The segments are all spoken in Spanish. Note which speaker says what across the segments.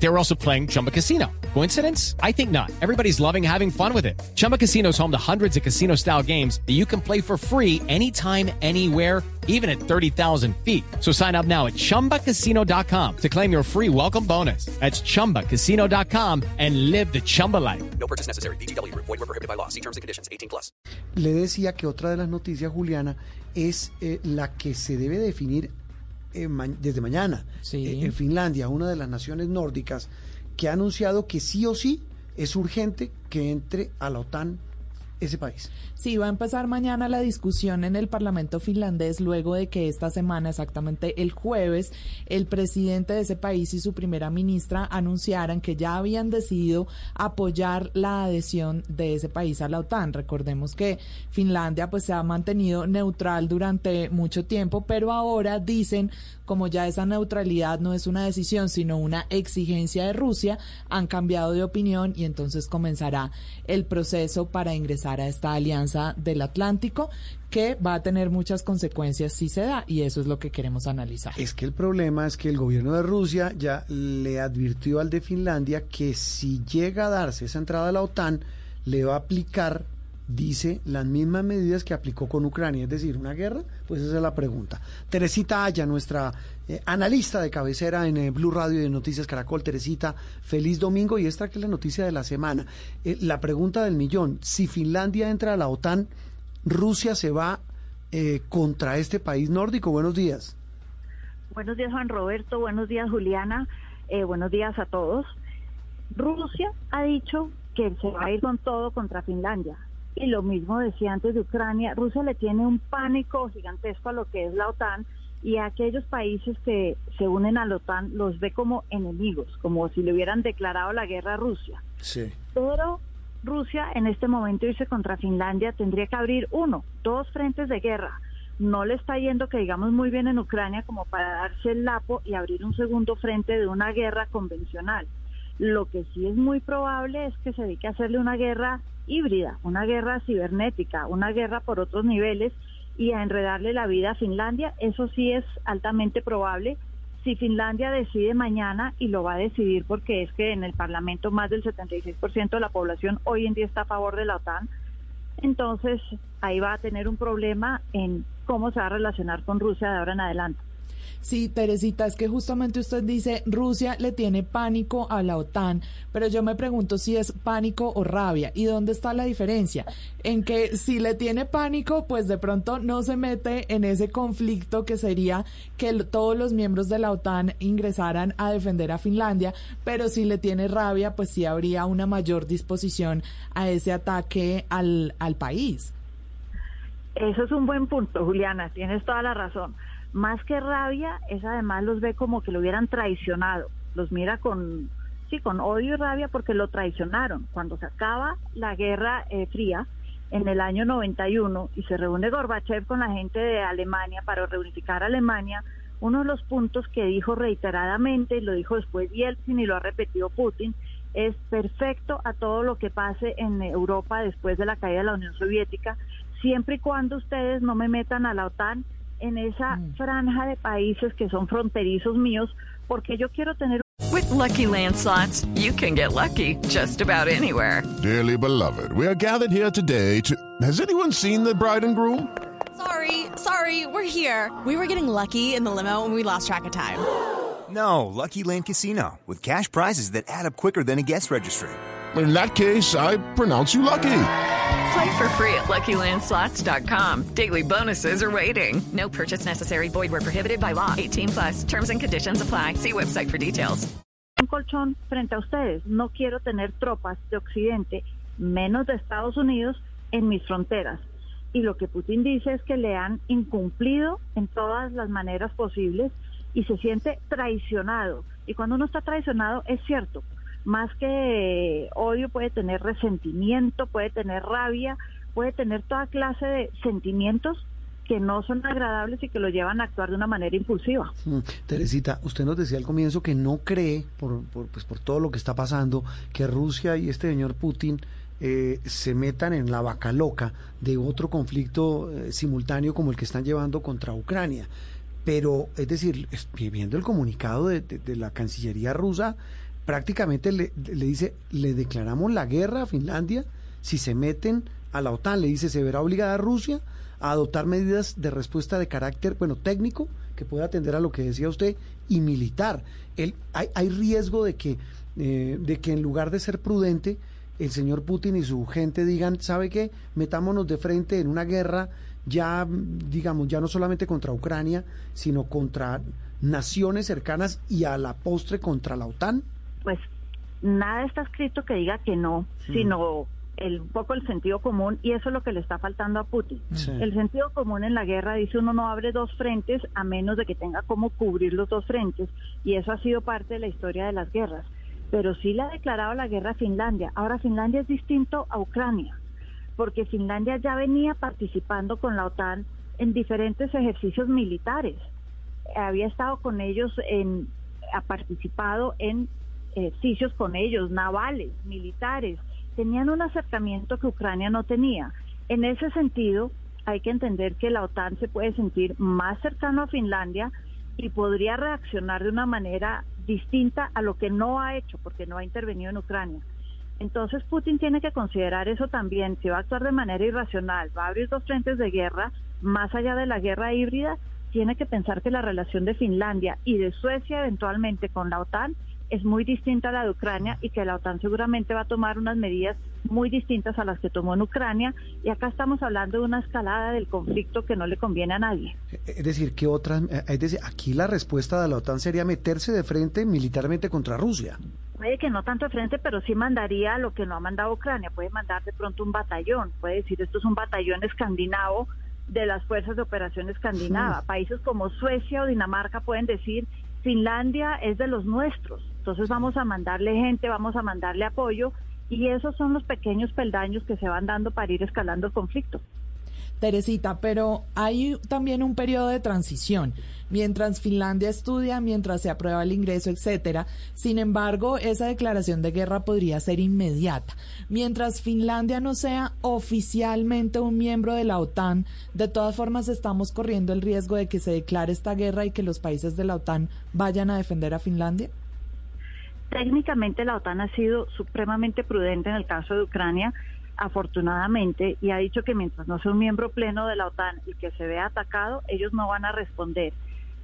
Speaker 1: They were also playing Chumba Casino. Coincidence? I think not. Everybody's loving having fun with it. Chumba Casino is home to hundreds of casino style games that you can play for free anytime, anywhere, even at 30,000 feet. So sign up now at chumbacasino.com to claim your free welcome bonus. That's chumbacasino.com and live the Chumba life.
Speaker 2: No purchase necessary. BGW. Void were prohibited by law. See terms and conditions. 18 plus.
Speaker 3: Le decía que otra de las noticias, Juliana, es eh, la que se debe definir eh, ma- desde mañana.
Speaker 4: Sí.
Speaker 3: Eh, en Finlandia, una de las naciones nórdicas, que ha anunciado que sí o sí es urgente que entre a la OTAN ese país.
Speaker 4: Sí, va a empezar mañana la discusión en el Parlamento finlandés luego de que esta semana, exactamente el jueves, el presidente de ese país y su primera ministra anunciaran que ya habían decidido apoyar la adhesión de ese país a la OTAN. Recordemos que Finlandia pues se ha mantenido neutral durante mucho tiempo, pero ahora dicen como ya esa neutralidad no es una decisión, sino una exigencia de Rusia, han cambiado de opinión y entonces comenzará el proceso para ingresar a esta alianza del Atlántico que va a tener muchas consecuencias si se da y eso es lo que queremos analizar.
Speaker 3: Es que el problema es que el gobierno de Rusia ya le advirtió al de Finlandia que si llega a darse esa entrada a la OTAN, le va a aplicar, dice, las mismas medidas que aplicó con Ucrania, es decir, una guerra, pues esa es la pregunta. Teresita Aya, nuestra eh, analista de cabecera en eh, Blue Radio y de Noticias Caracol, Teresita, feliz domingo y esta que es la noticia de la semana. Eh, la pregunta del millón, si Finlandia entra a la OTAN, Rusia se va contra este país nórdico. Buenos días.
Speaker 5: Buenos días, Juan Roberto. Buenos días, Juliana. Buenos días a todos. Rusia ha dicho que se va a ir con todo contra Finlandia. Y lo mismo decía antes de Ucrania. Rusia le tiene un pánico gigantesco a lo que es la OTAN y a aquellos países que se unen a la OTAN los ve como enemigos, como si le hubieran declarado la guerra a Rusia.
Speaker 3: Sí.
Speaker 5: Pero Rusia en este momento irse contra Finlandia tendría que abrir uno, dos frentes de guerra. No le está yendo que digamos muy bien en Ucrania como para darse el lapo y abrir un segundo frente de una guerra convencional. Lo que sí es muy probable es que se dedique a hacerle una guerra híbrida, una guerra cibernética, una guerra por otros niveles y a enredarle la vida a Finlandia. Eso sí es altamente probable si Finlandia decide mañana, y lo va a decidir porque es que en el Parlamento más del 76% de la población hoy en día está a favor de la OTAN, entonces ahí va a tener un problema en cómo se va a relacionar con Rusia de ahora en adelante.
Speaker 4: Sí, Teresita, es que justamente usted dice Rusia le tiene pánico a la OTAN, pero yo me pregunto si es pánico o rabia. ¿Y dónde está la diferencia? En que si le tiene pánico, pues de pronto no se mete en ese conflicto que sería que todos los miembros de la OTAN ingresaran a defender a Finlandia, pero si le tiene rabia, pues sí habría una mayor disposición a ese ataque al, al país.
Speaker 5: Eso es un buen punto, Juliana, tienes toda la razón. Más que rabia, es además los ve como que lo hubieran traicionado, los mira con, sí, con odio y rabia porque lo traicionaron. Cuando se acaba la Guerra eh, Fría en el año 91 y se reúne Gorbachev con la gente de Alemania para reunificar Alemania, uno de los puntos que dijo reiteradamente, y lo dijo después Yeltsin y lo ha repetido Putin, es perfecto a todo lo que pase en Europa después de la caída de la Unión Soviética, siempre y cuando ustedes no me metan a la OTAN en esa mm. franja de países que son fronterizos míos, porque yo quiero tener
Speaker 6: With Lucky Land slots, you can get lucky just about anywhere.
Speaker 7: Dearly beloved, we are gathered here today to. Has anyone seen the bride and groom?
Speaker 8: Sorry, sorry, we're here. We were getting lucky in the limo and we lost track of time.
Speaker 9: No, Lucky Land Casino, with cash prizes that add up quicker than a guest registry.
Speaker 7: In that case, I pronounce you lucky.
Speaker 6: Play for free at LuckyLandSlots.com. Daily bonuses are waiting. No purchase necessary. Void where prohibited by law. 18 plus. Terms and conditions apply. See website for details.
Speaker 5: un colchón frente a ustedes. No quiero tener tropas de Occidente, menos de Estados Unidos, en mis fronteras. Y lo que Putin dice es que le han incumplido en todas las maneras posibles y se siente traicionado. Y cuando uno está traicionado, es cierto, más que odio puede tener resentimiento, puede tener rabia, puede tener toda clase de sentimientos que no son agradables y que lo llevan a actuar de una manera impulsiva.
Speaker 3: Mm, Teresita, usted nos decía al comienzo que no cree, por, por, pues, por todo lo que está pasando, que Rusia y este señor Putin eh, se metan en la vaca loca de otro conflicto eh, simultáneo como el que están llevando contra Ucrania. Pero, es decir, viendo el comunicado de- de la Cancillería rusa, prácticamente le, le dice, le declaramos la guerra a Finlandia si se meten a la OTAN. Le dice, se verá obligada Rusia a adoptar medidas de respuesta de carácter, bueno, técnico, que pueda atender a lo que decía usted, y militar. El, hay, hay riesgo de que, eh, de que en lugar de ser prudente, el señor Putin y su gente digan, ¿sabe qué? Metámonos de frente en una guerra ya, digamos, ya no solamente contra Ucrania, sino contra naciones cercanas y a la postre contra la OTAN.
Speaker 5: Pues nada está escrito que diga que no, sino el, un poco el sentido común y eso es lo que le está faltando a Putin.
Speaker 3: Sí.
Speaker 5: El sentido común en la guerra dice uno no abre dos frentes a menos de que tenga cómo cubrir los dos frentes y eso ha sido parte de la historia de las guerras. Pero sí le ha declarado la guerra a Finlandia. Ahora Finlandia es distinto a Ucrania porque Finlandia ya venía participando con la OTAN en diferentes ejercicios militares. Había estado con ellos en ha participado en ejercicios con ellos, navales, militares, tenían un acercamiento que Ucrania no tenía. En ese sentido, hay que entender que la OTAN se puede sentir más cercano a Finlandia y podría reaccionar de una manera distinta a lo que no ha hecho, porque no ha intervenido en Ucrania. Entonces Putin tiene que considerar eso también, si va a actuar de manera irracional, va a abrir dos frentes de guerra, más allá de la guerra híbrida, tiene que pensar que la relación de Finlandia y de Suecia eventualmente con la OTAN es muy distinta a la de Ucrania y que la OTAN seguramente va a tomar unas medidas muy distintas a las que tomó en Ucrania y acá estamos hablando de una escalada del conflicto que no le conviene a nadie.
Speaker 3: Es decir, que otras, eh, es decir, aquí la respuesta de la OTAN sería meterse de frente militarmente contra Rusia.
Speaker 5: Puede que no tanto de frente, pero sí mandaría lo que no ha mandado Ucrania. Puede mandar de pronto un batallón. Puede decir, esto es un batallón escandinavo de las fuerzas de operación escandinava. Países como Suecia o Dinamarca pueden decir, Finlandia es de los nuestros. Entonces vamos a mandarle gente, vamos a mandarle apoyo. Y esos son los pequeños peldaños que se van dando para ir escalando el conflicto.
Speaker 4: Teresita, pero hay también un periodo de transición, mientras Finlandia estudia, mientras se aprueba el ingreso, etcétera. Sin embargo, esa declaración de guerra podría ser inmediata. Mientras Finlandia no sea oficialmente un miembro de la OTAN, de todas formas estamos corriendo el riesgo de que se declare esta guerra y que los países de la OTAN vayan a defender a Finlandia.
Speaker 5: Técnicamente la OTAN ha sido supremamente prudente en el caso de Ucrania, afortunadamente, y ha dicho que mientras no sea un miembro pleno de la OTAN y que se vea atacado, ellos no van a responder.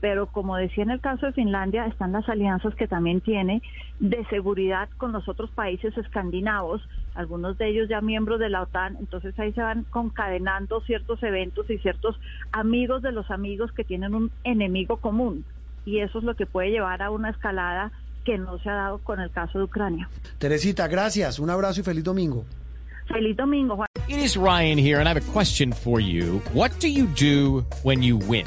Speaker 5: Pero como decía en el caso de Finlandia, están las alianzas que también tiene de seguridad con los otros países escandinavos, algunos de ellos ya miembros de la OTAN, entonces ahí se van concadenando ciertos eventos y ciertos amigos de los amigos que tienen un enemigo común. Y eso es lo que puede llevar a una escalada que no se ha dado con el caso de Ucrania.
Speaker 3: Teresita, gracias. Un abrazo y feliz domingo.
Speaker 5: Feliz domingo, Juan.
Speaker 1: It is Ryan here, and I have a question for you. What do you do when you win?